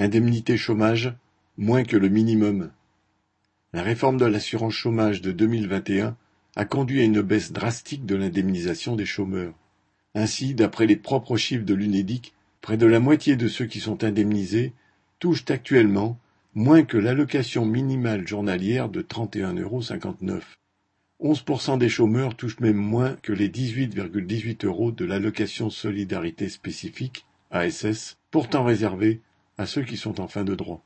Indemnité chômage, moins que le minimum. La réforme de l'assurance chômage de 2021 a conduit à une baisse drastique de l'indemnisation des chômeurs. Ainsi, d'après les propres chiffres de l'UNEDIC, près de la moitié de ceux qui sont indemnisés touchent actuellement moins que l'allocation minimale journalière de 31,59 euros. 11% des chômeurs touchent même moins que les 18,18 euros de l'allocation solidarité spécifique, ASS, pourtant réservée à ceux qui sont en fin de droit.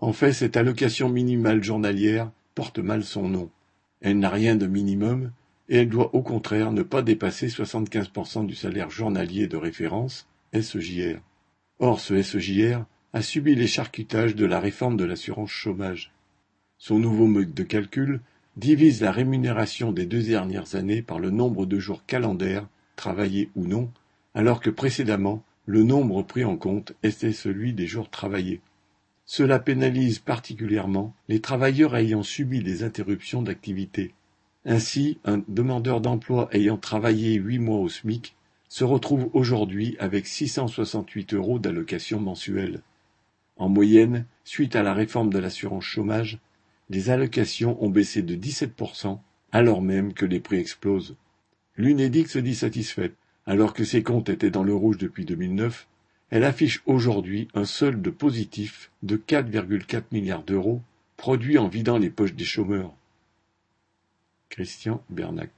En fait, cette allocation minimale journalière porte mal son nom. Elle n'a rien de minimum et elle doit au contraire ne pas dépasser 75% du salaire journalier de référence, SEJR. Or, ce SEJR a subi les charcutages de la réforme de l'assurance chômage. Son nouveau mode de calcul divise la rémunération des deux dernières années par le nombre de jours calendaires, travaillés ou non, alors que précédemment, le nombre pris en compte était celui des jours travaillés. Cela pénalise particulièrement les travailleurs ayant subi des interruptions d'activité. Ainsi, un demandeur d'emploi ayant travaillé huit mois au SMIC se retrouve aujourd'hui avec 668 euros d'allocation mensuelle. En moyenne, suite à la réforme de l'assurance chômage, les allocations ont baissé de 17%, alors même que les prix explosent. L'UNEDIC se dit satisfaite, alors que ses comptes étaient dans le rouge depuis 2009, elle affiche aujourd'hui un solde positif de 4,4 milliards d'euros, produit en vidant les poches des chômeurs. Christian Bernac